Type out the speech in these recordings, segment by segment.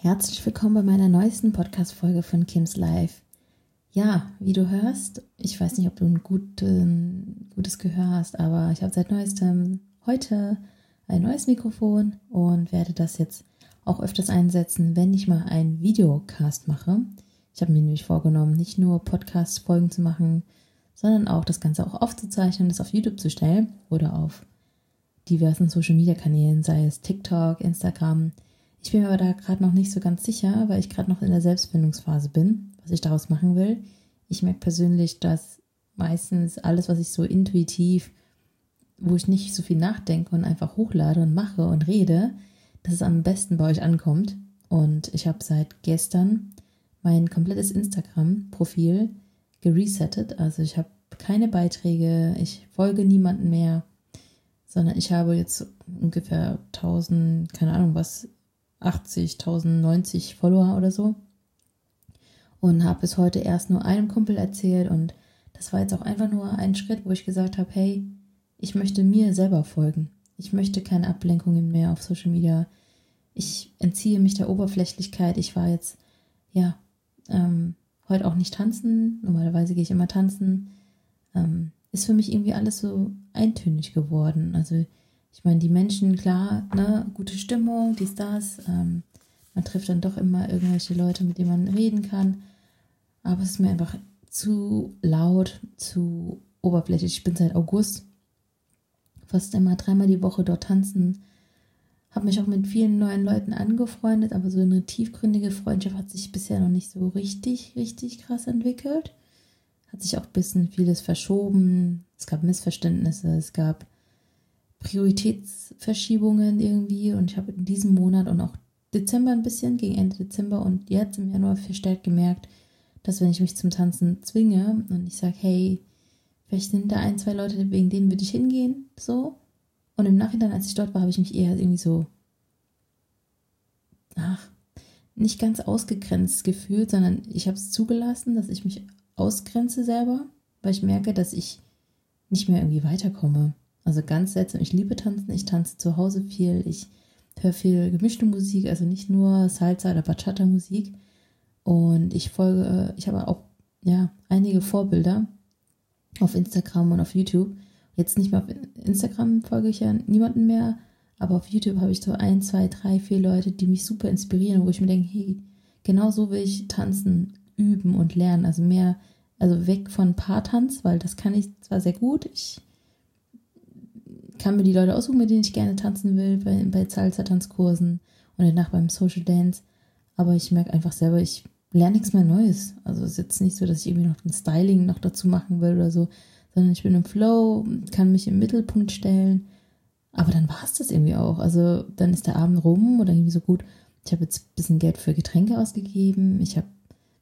Herzlich willkommen bei meiner neuesten Podcast-Folge von Kims Life. Ja, wie du hörst, ich weiß nicht, ob du ein gut, gutes Gehör hast, aber ich habe seit neuestem heute ein neues Mikrofon und werde das jetzt auch öfters einsetzen, wenn ich mal einen Videocast mache. Ich habe mir nämlich vorgenommen, nicht nur Podcast-Folgen zu machen, sondern auch das Ganze auch aufzuzeichnen, das auf YouTube zu stellen oder auf diversen Social-Media-Kanälen, sei es TikTok, Instagram, ich bin mir aber da gerade noch nicht so ganz sicher, weil ich gerade noch in der Selbstfindungsphase bin, was ich daraus machen will. Ich merke persönlich, dass meistens alles, was ich so intuitiv, wo ich nicht so viel nachdenke und einfach hochlade und mache und rede, dass es am besten bei euch ankommt. Und ich habe seit gestern mein komplettes Instagram-Profil geresettet. Also ich habe keine Beiträge, ich folge niemanden mehr, sondern ich habe jetzt ungefähr 1000, keine Ahnung was, 80.000, 90 Follower oder so. Und habe bis heute erst nur einem Kumpel erzählt. Und das war jetzt auch einfach nur ein Schritt, wo ich gesagt habe, hey, ich möchte mir selber folgen. Ich möchte keine Ablenkungen mehr auf Social Media. Ich entziehe mich der Oberflächlichkeit. Ich war jetzt, ja, ähm, heute auch nicht tanzen. Normalerweise gehe ich immer tanzen. Ähm, ist für mich irgendwie alles so eintönig geworden. Also ich meine, die Menschen, klar, ne, gute Stimmung, dies, das. Ähm, man trifft dann doch immer irgendwelche Leute, mit denen man reden kann. Aber es ist mir einfach zu laut, zu oberflächlich. Ich bin seit August fast immer dreimal die Woche dort tanzen. Habe mich auch mit vielen neuen Leuten angefreundet, aber so eine tiefgründige Freundschaft hat sich bisher noch nicht so richtig, richtig krass entwickelt. Hat sich auch ein bisschen vieles verschoben. Es gab Missverständnisse, es gab Prioritätsverschiebungen irgendwie und ich habe in diesem Monat und auch Dezember ein bisschen, gegen Ende Dezember und jetzt im Januar verstärkt gemerkt, dass wenn ich mich zum Tanzen zwinge und ich sage, hey, vielleicht sind da ein, zwei Leute, wegen denen würde ich hingehen, so. Und im Nachhinein, als ich dort war, habe ich mich eher irgendwie so, ach, nicht ganz ausgegrenzt gefühlt, sondern ich habe es zugelassen, dass ich mich ausgrenze selber, weil ich merke, dass ich nicht mehr irgendwie weiterkomme. Also ganz seltsam. Ich liebe tanzen. Ich tanze zu Hause viel. Ich höre viel gemischte Musik, also nicht nur Salsa oder Bachata Musik. Und ich folge, ich habe auch ja einige Vorbilder auf Instagram und auf YouTube. Jetzt nicht mehr auf Instagram folge ich ja niemanden mehr, aber auf YouTube habe ich so ein, zwei, drei, vier Leute, die mich super inspirieren, wo ich mir denke, hey, genau so will ich tanzen, üben und lernen. Also mehr, also weg von Paartanz, weil das kann ich zwar sehr gut. Ich kann mir die Leute aussuchen, mit denen ich gerne tanzen will, bei, bei Salsa-Tanzkursen und danach beim Social Dance. Aber ich merke einfach selber, ich lerne nichts mehr Neues. Also es ist jetzt nicht so, dass ich irgendwie noch ein Styling noch dazu machen will oder so, sondern ich bin im Flow, kann mich im Mittelpunkt stellen. Aber dann war es das irgendwie auch. Also dann ist der Abend rum oder irgendwie so gut. Ich habe jetzt ein bisschen Geld für Getränke ausgegeben. Ich habe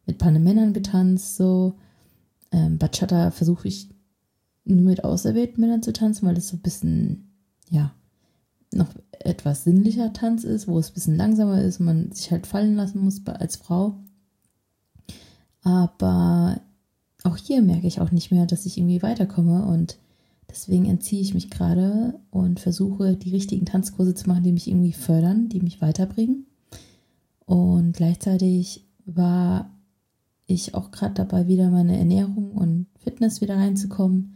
mit ein paar Männern getanzt, so. Ähm, Bachata versuche ich nur mit auserwählten Männern zu tanzen, weil das so ein bisschen, ja, noch etwas sinnlicher Tanz ist, wo es ein bisschen langsamer ist und man sich halt fallen lassen muss als Frau. Aber auch hier merke ich auch nicht mehr, dass ich irgendwie weiterkomme und deswegen entziehe ich mich gerade und versuche die richtigen Tanzkurse zu machen, die mich irgendwie fördern, die mich weiterbringen. Und gleichzeitig war ich auch gerade dabei, wieder meine Ernährung und Fitness wieder reinzukommen.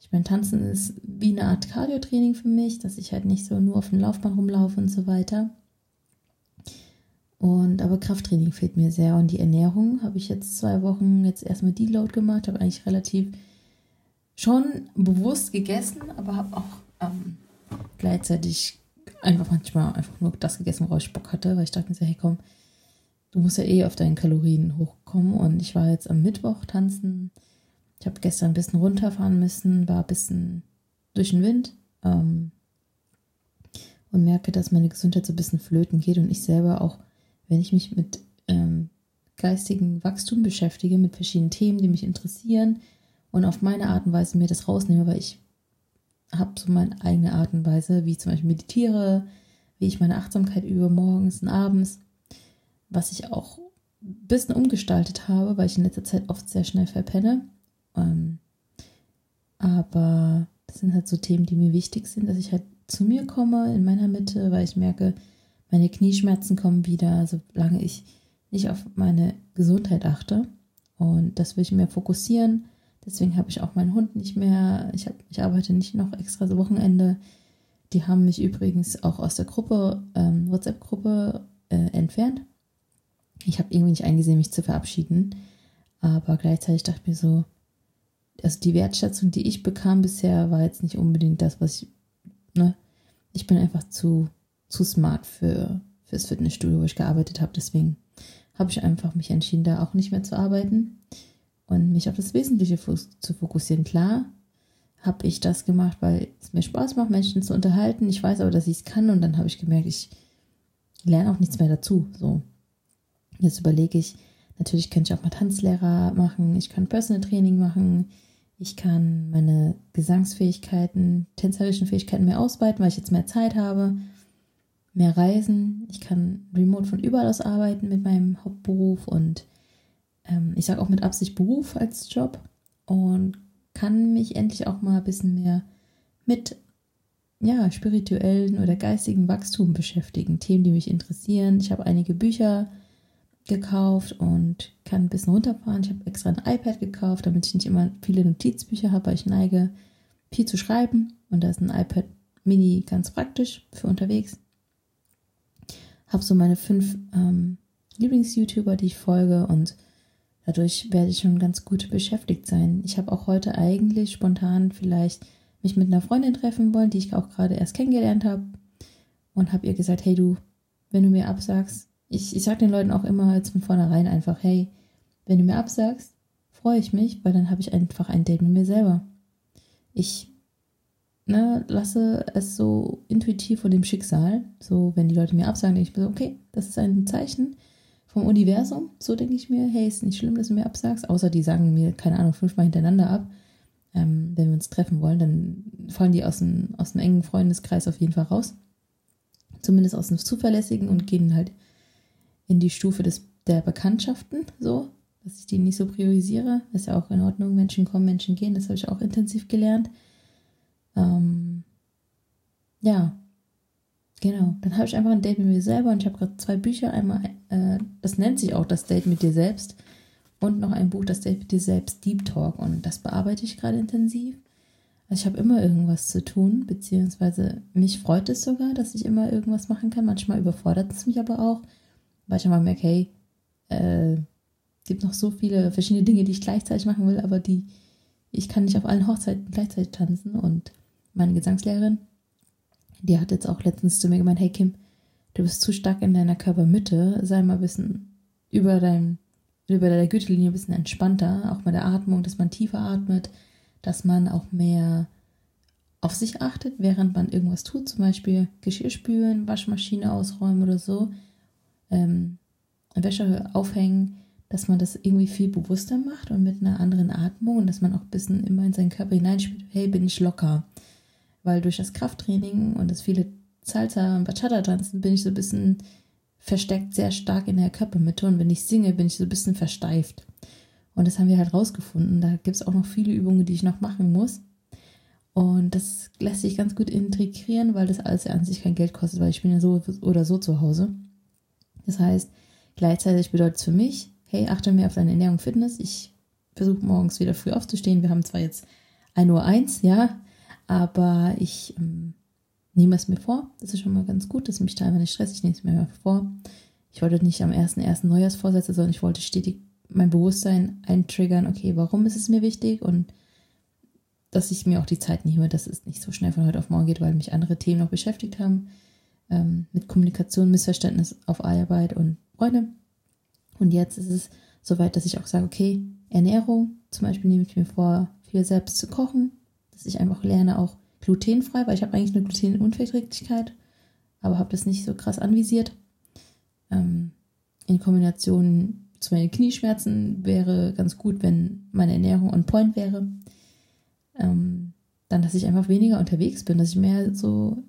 Ich meine, Tanzen ist wie eine Art Cardio-Training für mich, dass ich halt nicht so nur auf dem Laufbahn rumlaufe und so weiter. Und aber Krafttraining fehlt mir sehr. Und die Ernährung habe ich jetzt zwei Wochen jetzt erstmal Deload gemacht, habe eigentlich relativ schon bewusst gegessen, aber habe auch ähm, gleichzeitig einfach manchmal einfach nur das gegessen, worauf ich Bock hatte, weil ich dachte mir so, hey komm, du musst ja eh auf deinen Kalorien hochkommen. Und ich war jetzt am Mittwoch tanzen ich habe gestern ein bisschen runterfahren müssen, war ein bisschen durch den Wind ähm, und merke, dass meine Gesundheit so ein bisschen flöten geht und ich selber auch, wenn ich mich mit ähm, geistigen Wachstum beschäftige, mit verschiedenen Themen, die mich interessieren und auf meine Art und Weise mir das rausnehme, weil ich habe so meine eigene Art und Weise, wie ich zum Beispiel meditiere, wie ich meine Achtsamkeit übe morgens und abends, was ich auch ein bisschen umgestaltet habe, weil ich in letzter Zeit oft sehr schnell verpenne ähm, aber das sind halt so Themen, die mir wichtig sind, dass ich halt zu mir komme in meiner Mitte, weil ich merke, Meine Knieschmerzen kommen wieder, solange ich nicht auf meine Gesundheit achte. Und das will ich mehr fokussieren. Deswegen habe ich auch meinen Hund nicht mehr. Ich, hab, ich arbeite nicht noch extra so Wochenende. Die haben mich übrigens auch aus der Gruppe, ähm, WhatsApp-Gruppe äh, entfernt. Ich habe irgendwie nicht eingesehen, mich zu verabschieden. Aber gleichzeitig dachte ich mir so, also die Wertschätzung, die ich bekam bisher, war jetzt nicht unbedingt das, was ich, ne? Ich bin einfach zu, zu smart für, fürs Fitnessstudio, wo ich gearbeitet habe. Deswegen habe ich einfach mich entschieden, da auch nicht mehr zu arbeiten und mich auf das Wesentliche zu fokussieren. Klar habe ich das gemacht, weil es mir Spaß macht, Menschen zu unterhalten. Ich weiß aber, dass ich es kann und dann habe ich gemerkt, ich lerne auch nichts mehr dazu. So, jetzt überlege ich, natürlich könnte ich auch mal Tanzlehrer machen, ich kann Personal Training machen, ich kann meine Gesangsfähigkeiten, tänzerischen Fähigkeiten mehr ausweiten, weil ich jetzt mehr Zeit habe, mehr reisen. Ich kann remote von überall aus arbeiten mit meinem Hauptberuf und ähm, ich sage auch mit Absicht Beruf als Job und kann mich endlich auch mal ein bisschen mehr mit ja, spirituellen oder geistigen Wachstum beschäftigen. Themen, die mich interessieren. Ich habe einige Bücher gekauft und kann ein bisschen runterfahren. Ich habe extra ein iPad gekauft, damit ich nicht immer viele Notizbücher habe, weil ich neige, viel zu schreiben. Und da ist ein iPad Mini ganz praktisch für unterwegs. Habe so meine fünf ähm, Lieblings-YouTuber, die ich folge und dadurch werde ich schon ganz gut beschäftigt sein. Ich habe auch heute eigentlich spontan vielleicht mich mit einer Freundin treffen wollen, die ich auch gerade erst kennengelernt habe und habe ihr gesagt, hey du, wenn du mir absagst, ich, ich sage den Leuten auch immer jetzt von vornherein einfach, hey, wenn du mir absagst, freue ich mich, weil dann habe ich einfach ein Date mit mir selber. Ich ne, lasse es so intuitiv von dem Schicksal. So, wenn die Leute mir absagen, denke ich mir so, okay, das ist ein Zeichen vom Universum. So denke ich mir, hey, ist nicht schlimm, dass du mir absagst. Außer die sagen mir, keine Ahnung, fünfmal hintereinander ab. Ähm, wenn wir uns treffen wollen, dann fallen die aus dem, aus dem engen Freundeskreis auf jeden Fall raus. Zumindest aus dem zuverlässigen und gehen halt in die Stufe des, der Bekanntschaften, so, dass ich die nicht so priorisiere. ist ja auch in Ordnung. Menschen kommen, Menschen gehen. Das habe ich auch intensiv gelernt. Ähm, ja, genau. Dann habe ich einfach ein Date mit mir selber und ich habe gerade zwei Bücher. Einmal, äh, das nennt sich auch das Date mit dir selbst. Und noch ein Buch, das Date mit dir selbst, Deep Talk. Und das bearbeite ich gerade intensiv. Also ich habe immer irgendwas zu tun, beziehungsweise mich freut es sogar, dass ich immer irgendwas machen kann. Manchmal überfordert es mich aber auch weil ich immer merke, hey, äh, gibt noch so viele verschiedene Dinge, die ich gleichzeitig machen will, aber die, ich kann nicht auf allen Hochzeiten gleichzeitig tanzen. Und meine Gesangslehrerin, die hat jetzt auch letztens zu mir gemeint, hey Kim, du bist zu stark in deiner Körpermitte, sei mal ein bisschen über dein, über deiner Gürtellinie ein bisschen entspannter, auch bei der Atmung, dass man tiefer atmet, dass man auch mehr auf sich achtet, während man irgendwas tut, zum Beispiel Geschirr spülen, Waschmaschine ausräumen oder so ähm, Wäsche aufhängen, dass man das irgendwie viel bewusster macht und mit einer anderen Atmung und dass man auch ein bisschen immer in seinen Körper hineinspielt, hey, bin ich locker. Weil durch das Krafttraining und das viele Salsa und Bachata tanzen bin ich so ein bisschen versteckt sehr stark in der Körpermitte und wenn ich singe, bin ich so ein bisschen versteift. Und das haben wir halt rausgefunden. Da gibt es auch noch viele Übungen, die ich noch machen muss. Und das lässt sich ganz gut integrieren, weil das alles an sich kein Geld kostet, weil ich bin ja so oder so zu Hause. Das heißt, gleichzeitig bedeutet es für mich, hey, achte mehr auf deine Ernährung und Fitness. Ich versuche morgens wieder früh aufzustehen. Wir haben zwar jetzt 1 Uhr 1, ja, aber ich ähm, nehme es mir vor. Das ist schon mal ganz gut, dass mich da einfach nicht stresst. Ich nehme es mir mehr vor. Ich wollte nicht am 1.1. Neujahrsvorsätze, sondern ich wollte stetig mein Bewusstsein eintriggern, okay, warum ist es mir wichtig und dass ich mir auch die Zeit nehme, dass es nicht so schnell von heute auf morgen geht, weil mich andere Themen noch beschäftigt haben ähm, mit Kommunikation, Missverständnis auf Arbeit und Freunde. Und jetzt ist es soweit, dass ich auch sage, okay, Ernährung, zum Beispiel nehme ich mir vor, viel selbst zu kochen, dass ich einfach lerne auch glutenfrei, weil ich habe eigentlich eine Glutenunverträglichkeit, aber habe das nicht so krass anvisiert. Ähm, in Kombination zu meinen Knieschmerzen wäre ganz gut, wenn meine Ernährung on point wäre. Ähm, dann, dass ich einfach weniger unterwegs bin, dass ich mehr so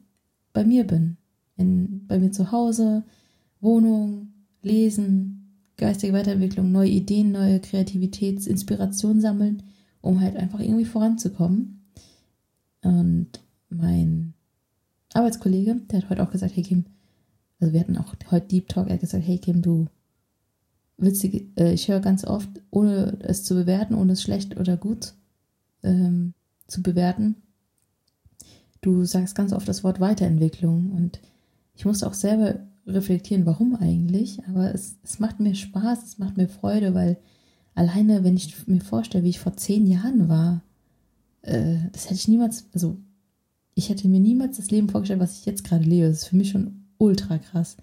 bei mir bin in, bei mir zu Hause, Wohnung, Lesen, geistige Weiterentwicklung, neue Ideen, neue Kreativität, Inspiration sammeln, um halt einfach irgendwie voranzukommen. Und mein Arbeitskollege, der hat heute auch gesagt, hey Kim, Also wir hatten auch heute Deep Talk, er hat gesagt, hey Kim, du witzig, äh, ich höre ganz oft, ohne es zu bewerten, ohne es schlecht oder gut ähm, zu bewerten, du sagst ganz oft das Wort Weiterentwicklung und ich musste auch selber reflektieren, warum eigentlich, aber es, es macht mir Spaß, es macht mir Freude, weil alleine, wenn ich mir vorstelle, wie ich vor zehn Jahren war, äh, das hätte ich niemals, also ich hätte mir niemals das Leben vorgestellt, was ich jetzt gerade lebe. Das ist für mich schon ultra krass,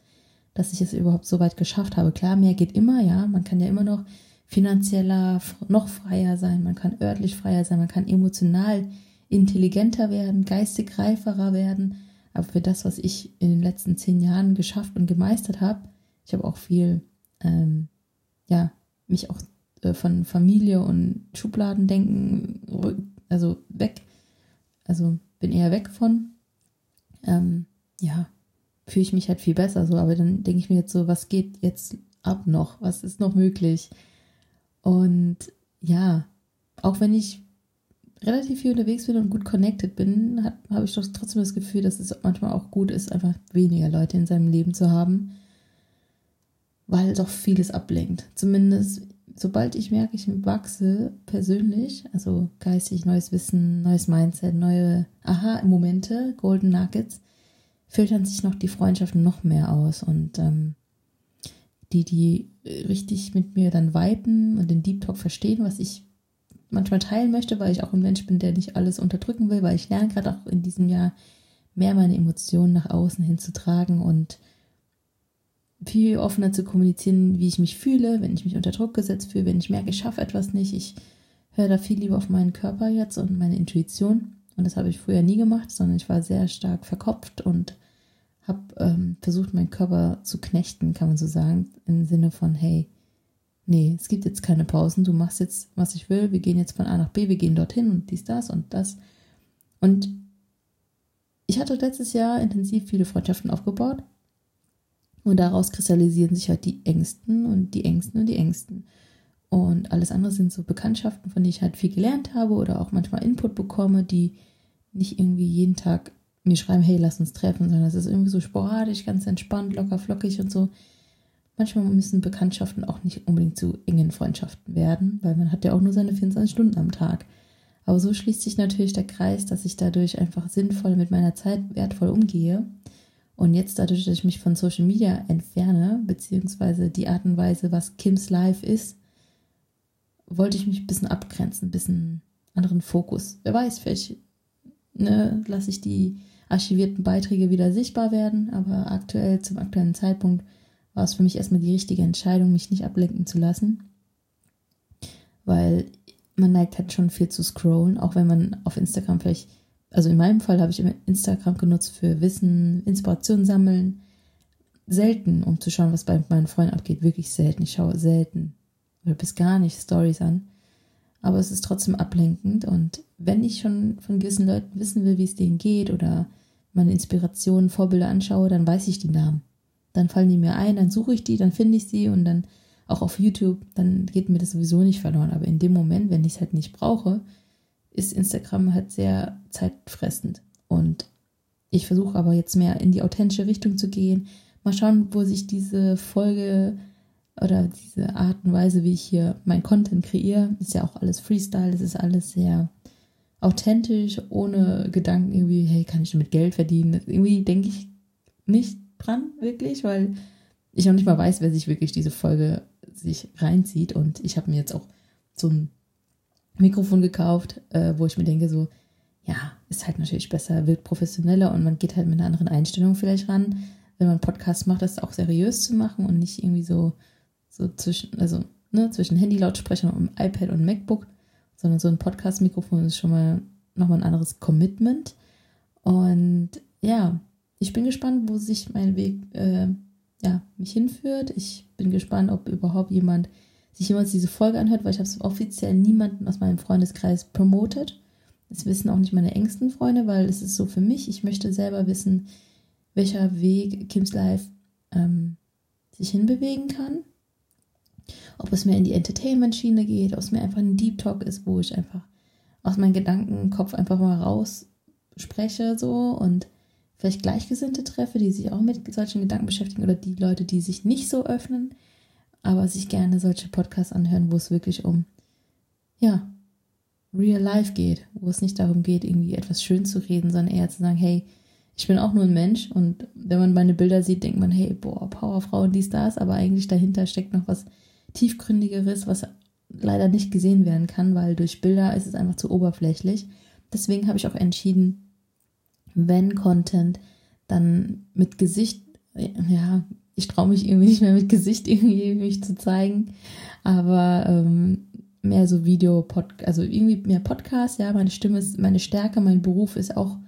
dass ich es überhaupt so weit geschafft habe. Klar, mehr geht immer, ja, man kann ja immer noch finanzieller, noch freier sein, man kann örtlich freier sein, man kann emotional intelligenter werden, geistig reiferer werden. Aber für das, was ich in den letzten zehn Jahren geschafft und gemeistert habe, ich habe auch viel, ähm, ja, mich auch äh, von Familie und Schubladendenken, also weg, also bin eher weg von, ähm, ja, fühle ich mich halt viel besser so. Aber dann denke ich mir jetzt so, was geht jetzt ab noch? Was ist noch möglich? Und ja, auch wenn ich relativ viel unterwegs bin und gut connected bin, habe ich doch trotzdem das Gefühl, dass es manchmal auch gut ist, einfach weniger Leute in seinem Leben zu haben, weil doch vieles ablenkt. Zumindest sobald ich merke, ich wachse persönlich, also geistig, neues Wissen, neues Mindset, neue Aha-Momente, Golden Nuggets, filtern sich noch die Freundschaften noch mehr aus und ähm, die, die richtig mit mir dann viben und den Deep Talk verstehen, was ich manchmal teilen möchte, weil ich auch ein Mensch bin, der nicht alles unterdrücken will, weil ich lerne gerade auch in diesem Jahr mehr meine Emotionen nach außen hinzutragen und viel offener zu kommunizieren, wie ich mich fühle, wenn ich mich unter Druck gesetzt fühle, wenn ich merke, ich schaffe etwas nicht. Ich höre da viel lieber auf meinen Körper jetzt und meine Intuition. Und das habe ich früher nie gemacht, sondern ich war sehr stark verkopft und habe ähm, versucht, meinen Körper zu knechten, kann man so sagen, im Sinne von, hey, nee, es gibt jetzt keine Pausen, du machst jetzt, was ich will, wir gehen jetzt von A nach B, wir gehen dorthin und dies, das und das. Und ich hatte letztes Jahr intensiv viele Freundschaften aufgebaut und daraus kristallisieren sich halt die Ängsten und die Ängsten und die Ängsten. Und alles andere sind so Bekanntschaften, von denen ich halt viel gelernt habe oder auch manchmal Input bekomme, die nicht irgendwie jeden Tag mir schreiben, hey, lass uns treffen, sondern es ist irgendwie so sporadisch, ganz entspannt, locker, flockig und so. Manchmal müssen Bekanntschaften auch nicht unbedingt zu engen Freundschaften werden, weil man hat ja auch nur seine 24 Stunden am Tag. Aber so schließt sich natürlich der Kreis, dass ich dadurch einfach sinnvoll mit meiner Zeit wertvoll umgehe und jetzt dadurch, dass ich mich von Social Media entferne, beziehungsweise die Art und Weise, was Kims Life ist, wollte ich mich ein bisschen abgrenzen, ein bisschen anderen Fokus. Wer weiß, vielleicht ne, lasse ich die archivierten Beiträge wieder sichtbar werden, aber aktuell, zum aktuellen Zeitpunkt, war es für mich erstmal die richtige Entscheidung, mich nicht ablenken zu lassen. Weil man neigt halt schon viel zu scrollen, auch wenn man auf Instagram vielleicht also in meinem Fall habe ich immer Instagram genutzt für Wissen, Inspiration sammeln. Selten, um zu schauen, was bei meinen Freunden abgeht. Wirklich selten. Ich schaue selten oder bis gar nicht Stories an. Aber es ist trotzdem ablenkend. Und wenn ich schon von gewissen Leuten wissen will, wie es denen geht oder meine Inspirationen, Vorbilder anschaue, dann weiß ich die Namen. Dann fallen die mir ein, dann suche ich die, dann finde ich sie und dann auch auf YouTube, dann geht mir das sowieso nicht verloren. Aber in dem Moment, wenn ich es halt nicht brauche, ist Instagram halt sehr zeitfressend. Und ich versuche aber jetzt mehr in die authentische Richtung zu gehen. Mal schauen, wo sich diese Folge oder diese Art und Weise, wie ich hier mein Content kreiere, ist ja auch alles Freestyle, es ist alles sehr authentisch, ohne Gedanken irgendwie, hey, kann ich damit Geld verdienen? Irgendwie denke ich nicht dran, wirklich, weil ich noch nicht mal weiß, wer sich wirklich diese Folge sich reinzieht. Und ich habe mir jetzt auch so ein Mikrofon gekauft, äh, wo ich mir denke, so, ja, ist halt natürlich besser, wird professioneller und man geht halt mit einer anderen Einstellung vielleicht ran. Wenn man einen Podcast macht, das auch seriös zu machen und nicht irgendwie so, so zwischen, also ne, zwischen Handy-Lautsprechern und iPad und MacBook, sondern so ein Podcast-Mikrofon ist schon mal nochmal ein anderes Commitment. Und ja, ich bin gespannt, wo sich mein Weg äh, ja, mich hinführt. Ich bin gespannt, ob überhaupt jemand sich jemals diese Folge anhört, weil ich habe es offiziell niemanden aus meinem Freundeskreis promotet. Das wissen auch nicht meine engsten Freunde, weil es ist so für mich. Ich möchte selber wissen, welcher Weg Kims Life ähm, sich hinbewegen kann. Ob es mehr in die Entertainment-Schiene geht, ob es mir einfach ein Deep Talk ist, wo ich einfach aus meinem Gedankenkopf einfach mal raus spreche so und vielleicht Gleichgesinnte treffe, die sich auch mit solchen Gedanken beschäftigen oder die Leute, die sich nicht so öffnen, aber sich gerne solche Podcasts anhören, wo es wirklich um, ja, real life geht, wo es nicht darum geht, irgendwie etwas schön zu reden, sondern eher zu sagen, hey, ich bin auch nur ein Mensch und wenn man meine Bilder sieht, denkt man, hey, boah, Powerfrau und dies, das, aber eigentlich dahinter steckt noch was tiefgründigeres, was leider nicht gesehen werden kann, weil durch Bilder ist es einfach zu oberflächlich. Deswegen habe ich auch entschieden, wenn Content, dann mit Gesicht, ja, ich traue mich irgendwie nicht mehr mit Gesicht irgendwie mich zu zeigen, aber ähm, mehr so Video, Pod, also irgendwie mehr Podcast, ja, meine Stimme ist meine Stärke, mein Beruf ist auch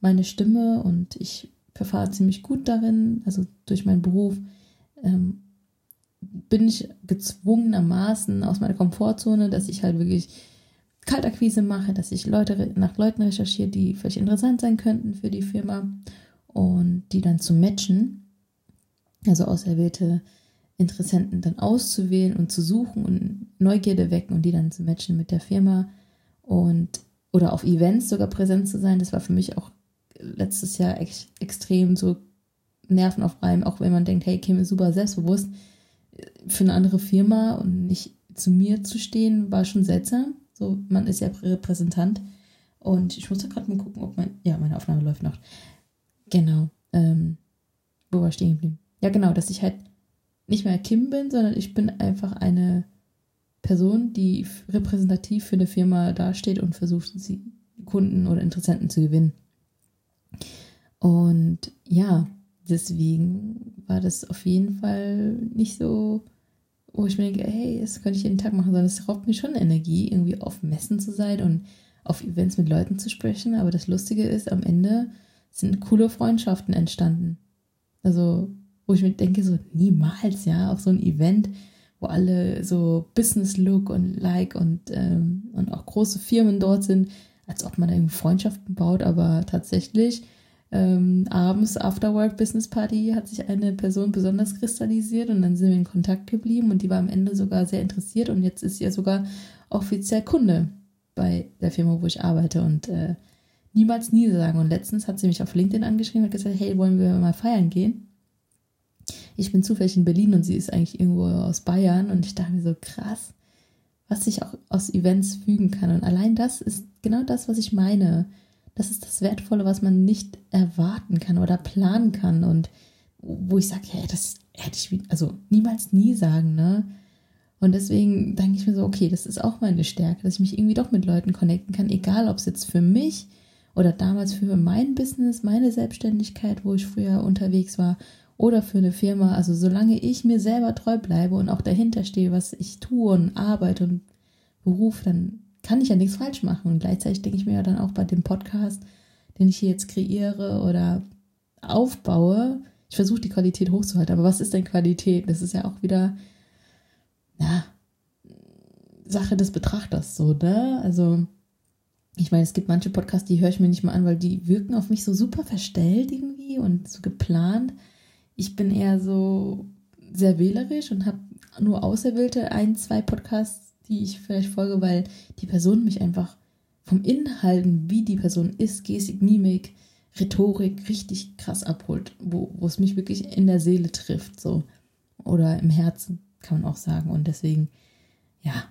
meine Stimme und ich verfahre ziemlich gut darin, also durch meinen Beruf ähm, bin ich gezwungenermaßen aus meiner Komfortzone, dass ich halt wirklich Kaltakquise mache, dass ich Leute nach Leuten recherchiere, die vielleicht interessant sein könnten für die Firma und die dann zu matchen, also auserwählte Interessenten dann auszuwählen und zu suchen und Neugierde wecken und die dann zu matchen mit der Firma und oder auf Events sogar präsent zu sein. Das war für mich auch letztes Jahr ex extrem so nervenaufreibend, auch wenn man denkt, hey, Kim ist super selbstbewusst, für eine andere Firma und nicht zu mir zu stehen, war schon seltsam. So, man ist ja Repräsentant. Und ich muss da gerade mal gucken, ob mein. Ja, meine Aufnahme läuft noch. Genau. Ähm, wo war ich stehen geblieben? Ja, genau, dass ich halt nicht mehr Kim bin, sondern ich bin einfach eine Person, die repräsentativ für eine Firma dasteht und versucht, sie Kunden oder Interessenten zu gewinnen. Und ja, deswegen war das auf jeden Fall nicht so, wo ich mir denke, hey, das könnte ich jeden Tag machen, sondern es raubt mir schon Energie, irgendwie auf Messen zu sein und auf Events mit Leuten zu sprechen. Aber das Lustige ist, am Ende sind coole Freundschaften entstanden. Also, wo ich mir denke, so niemals, ja, auf so ein Event, wo alle so Business-Look und Like und, ähm, und auch große Firmen dort sind, als ob man irgendwie Freundschaften baut, aber tatsächlich ähm, abends Afterwork Business Party hat sich eine Person besonders kristallisiert und dann sind wir in Kontakt geblieben und die war am Ende sogar sehr interessiert und jetzt ist sie ja sogar offiziell Kunde bei der Firma, wo ich arbeite und äh, niemals nie sagen. Und letztens hat sie mich auf LinkedIn angeschrieben und gesagt, hey, wollen wir mal feiern gehen? Ich bin zufällig in Berlin und sie ist eigentlich irgendwo aus Bayern und ich dachte mir so, krass, was sich auch aus Events fügen kann. Und allein das ist genau das, was ich meine. Das ist das Wertvolle, was man nicht erwarten kann oder planen kann. Und wo ich sage, hey, das hätte ich also niemals nie sagen, ne? Und deswegen denke ich mir so, okay, das ist auch meine Stärke, dass ich mich irgendwie doch mit Leuten connecten kann, egal ob es jetzt für mich oder damals für mein Business, meine Selbstständigkeit, wo ich früher unterwegs war, oder für eine Firma. Also solange ich mir selber treu bleibe und auch dahinter stehe, was ich tue und arbeite und Beruf, dann kann ich ja nichts falsch machen. Und gleichzeitig denke ich mir ja dann auch bei dem Podcast, den ich hier jetzt kreiere oder aufbaue, ich versuche die Qualität hochzuhalten. Aber was ist denn Qualität? Das ist ja auch wieder, ja, Sache des Betrachters, so, ne? Also, ich meine, es gibt manche Podcasts, die höre ich mir nicht mal an, weil die wirken auf mich so super verstellt irgendwie und so geplant. Ich bin eher so sehr wählerisch und habe nur auserwählte ein, zwei Podcasts die ich vielleicht folge, weil die Person mich einfach vom Inhalten, wie die Person ist, Gestik, Mimik, Rhetorik richtig krass abholt, wo, es mich wirklich in der Seele trifft, so. Oder im Herzen, kann man auch sagen. Und deswegen, ja,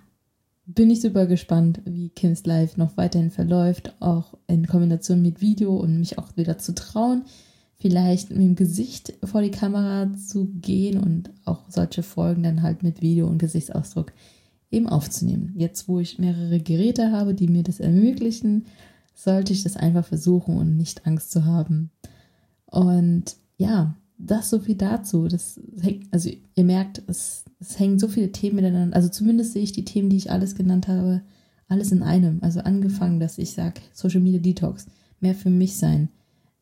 bin ich super gespannt, wie Kims Live noch weiterhin verläuft, auch in Kombination mit Video und mich auch wieder zu trauen, vielleicht mit dem Gesicht vor die Kamera zu gehen und auch solche Folgen dann halt mit Video und Gesichtsausdruck eben aufzunehmen. Jetzt, wo ich mehrere Geräte habe, die mir das ermöglichen, sollte ich das einfach versuchen und nicht Angst zu haben. Und ja, das so viel dazu. Das hängt, also ihr merkt, es, es hängen so viele Themen miteinander. Also zumindest sehe ich die Themen, die ich alles genannt habe, alles in einem. Also angefangen, dass ich sage, Social Media Detox, mehr für mich sein,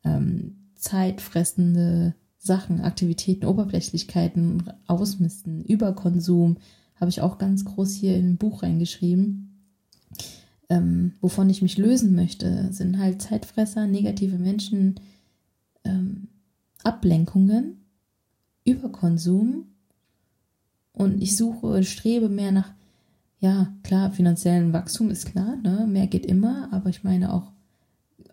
ähm, zeitfressende Sachen, Aktivitäten, Oberflächlichkeiten, Ausmisten, Überkonsum, habe ich auch ganz groß hier in ein Buch reingeschrieben. Ähm, wovon ich mich lösen möchte, sind halt Zeitfresser, negative Menschen, ähm, Ablenkungen, Überkonsum. Und ich suche, strebe mehr nach, ja, klar, finanziellen Wachstum ist klar, ne? mehr geht immer, aber ich meine auch,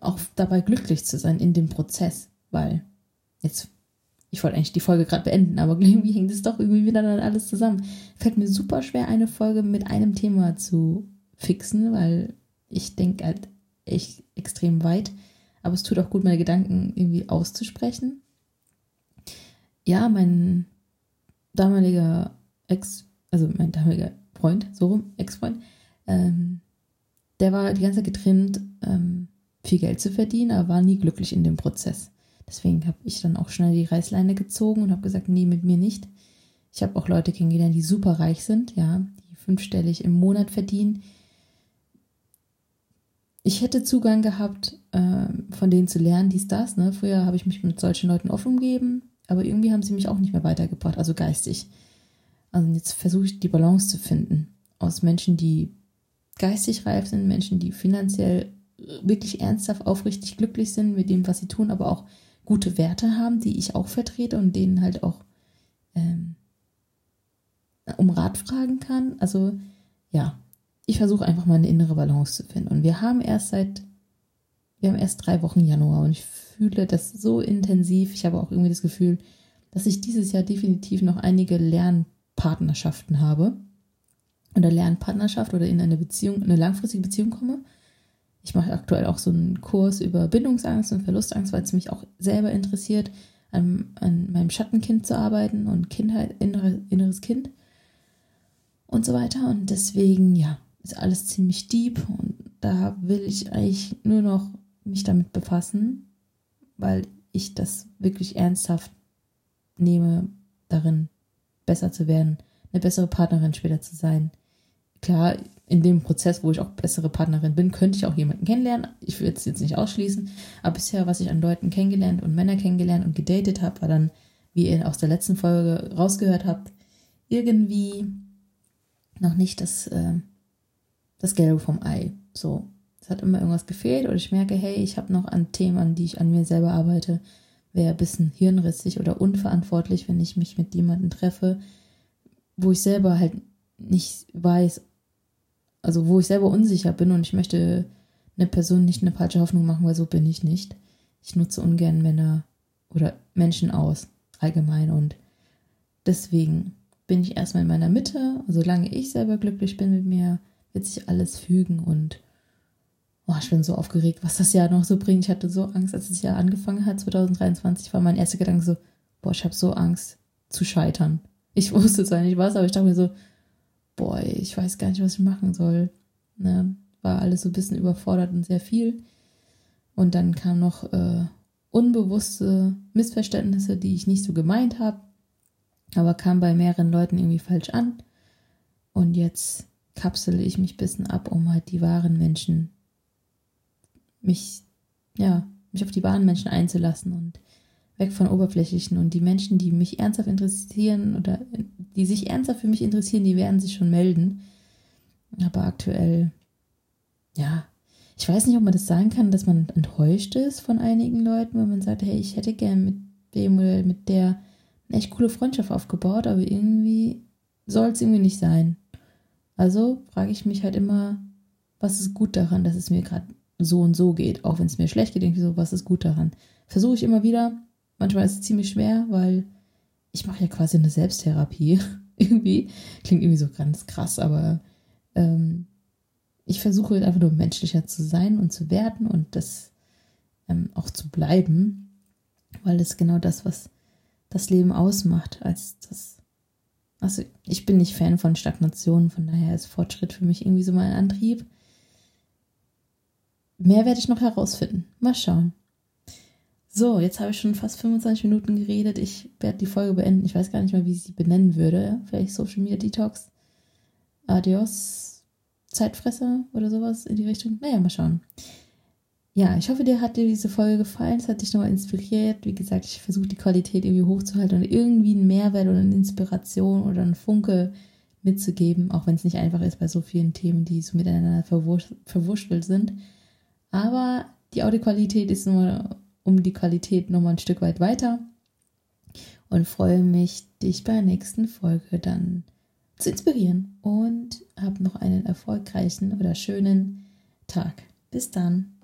auch dabei glücklich zu sein in dem Prozess. weil jetzt, ich wollte eigentlich die Folge gerade beenden, aber irgendwie hängt es doch irgendwie wieder dann alles zusammen. Fällt mir super schwer, eine Folge mit einem Thema zu fixen, weil ich denke halt echt extrem weit. Aber es tut auch gut, meine Gedanken irgendwie auszusprechen. Ja, mein damaliger Ex, also mein damaliger Freund, so rum, Ex-Freund, ähm, der war die ganze Zeit getrimmt, ähm, viel Geld zu verdienen, aber war nie glücklich in dem Prozess. Deswegen habe ich dann auch schnell die Reißleine gezogen und habe gesagt, nee, mit mir nicht. Ich habe auch Leute kennengelernt, die super reich sind, ja, die fünfstellig im Monat verdienen. Ich hätte Zugang gehabt, äh, von denen zu lernen, dies, das. Ne? Früher habe ich mich mit solchen Leuten offen umgeben, aber irgendwie haben sie mich auch nicht mehr weitergebracht, also geistig. Also jetzt versuche ich die Balance zu finden aus Menschen, die geistig reif sind, Menschen, die finanziell wirklich ernsthaft, aufrichtig glücklich sind mit dem, was sie tun, aber auch gute Werte haben, die ich auch vertrete und denen halt auch ähm, um Rat fragen kann. Also ja, ich versuche einfach mal eine innere Balance zu finden. Und wir haben erst seit, wir haben erst drei Wochen Januar und ich fühle das so intensiv. Ich habe auch irgendwie das Gefühl, dass ich dieses Jahr definitiv noch einige Lernpartnerschaften habe oder Lernpartnerschaft oder in eine Beziehung, eine langfristige Beziehung komme. Ich mache aktuell auch so einen Kurs über Bindungsangst und Verlustangst, weil es mich auch selber interessiert, an, an meinem Schattenkind zu arbeiten und Kindheit, innere, inneres Kind und so weiter. Und deswegen, ja, ist alles ziemlich deep und da will ich eigentlich nur noch mich damit befassen, weil ich das wirklich ernsthaft nehme, darin besser zu werden, eine bessere Partnerin später zu sein. Klar, in dem Prozess, wo ich auch bessere Partnerin bin, könnte ich auch jemanden kennenlernen. Ich würde es jetzt nicht ausschließen. Aber bisher, was ich an Leuten kennengelernt und Männer kennengelernt und gedatet habe, war dann, wie ihr aus der letzten Folge rausgehört habt, irgendwie noch nicht das, äh, das Gelbe vom Ei. So, es hat immer irgendwas gefehlt oder ich merke, hey, ich habe noch an Themen, an die ich an mir selber arbeite, wäre ein bisschen hirnrissig oder unverantwortlich, wenn ich mich mit jemandem treffe, wo ich selber halt nicht weiß, also wo ich selber unsicher bin und ich möchte eine Person nicht eine falsche Hoffnung machen, weil so bin ich nicht. Ich nutze ungern Männer oder Menschen aus, allgemein. Und deswegen bin ich erstmal in meiner Mitte. Solange ich selber glücklich bin mit mir, wird sich alles fügen. Und oh, ich bin so aufgeregt, was das Jahr noch so bringt. Ich hatte so Angst, als das Jahr angefangen hat, 2023, war mein erster Gedanke so, boah, ich habe so Angst zu scheitern. Ich wusste zwar nicht was, aber ich dachte mir so, boah, ich weiß gar nicht, was ich machen soll. Ne? War alles so ein bisschen überfordert und sehr viel. Und dann kamen noch äh, unbewusste Missverständnisse, die ich nicht so gemeint habe, aber kam bei mehreren Leuten irgendwie falsch an. Und jetzt kapsele ich mich ein bisschen ab, um halt die wahren Menschen, mich, ja, mich auf die wahren Menschen einzulassen und weg von oberflächlichen. Und die Menschen, die mich ernsthaft interessieren oder die sich ernsthaft für mich interessieren, die werden sich schon melden. Aber aktuell, ja, ich weiß nicht, ob man das sagen kann, dass man enttäuscht ist von einigen Leuten, wenn man sagt, hey, ich hätte gern mit dem oder mit der eine echt coole Freundschaft aufgebaut, aber irgendwie soll es irgendwie nicht sein. Also frage ich mich halt immer, was ist gut daran, dass es mir gerade so und so geht, auch wenn es mir schlecht geht, denke so, was ist gut daran? Versuche ich immer wieder. Manchmal ist es ziemlich schwer, weil ich mache ja quasi eine Selbsttherapie. irgendwie. Klingt irgendwie so ganz krass, aber ähm, ich versuche halt einfach nur menschlicher zu sein und zu werden und das ähm, auch zu bleiben, weil das genau das, was das Leben ausmacht, als das. Also ich bin nicht Fan von Stagnation, von daher ist Fortschritt für mich irgendwie so mein Antrieb. Mehr werde ich noch herausfinden. Mal schauen. So, jetzt habe ich schon fast 25 Minuten geredet. Ich werde die Folge beenden. Ich weiß gar nicht mal, wie ich sie benennen würde. Vielleicht Social Media Detox. Adios. Zeitfresser oder sowas in die Richtung. Naja, mal schauen. Ja, ich hoffe, dir hat dir diese Folge gefallen. Es hat dich nochmal inspiriert. Wie gesagt, ich versuche die Qualität irgendwie hochzuhalten und irgendwie einen Mehrwert oder eine Inspiration oder einen Funke mitzugeben, auch wenn es nicht einfach ist bei so vielen Themen, die so miteinander verwurschtelt sind. Aber die Audioqualität ist nur um die Qualität nochmal ein Stück weit weiter und freue mich, dich bei der nächsten Folge dann zu inspirieren und habe noch einen erfolgreichen oder schönen Tag. Bis dann.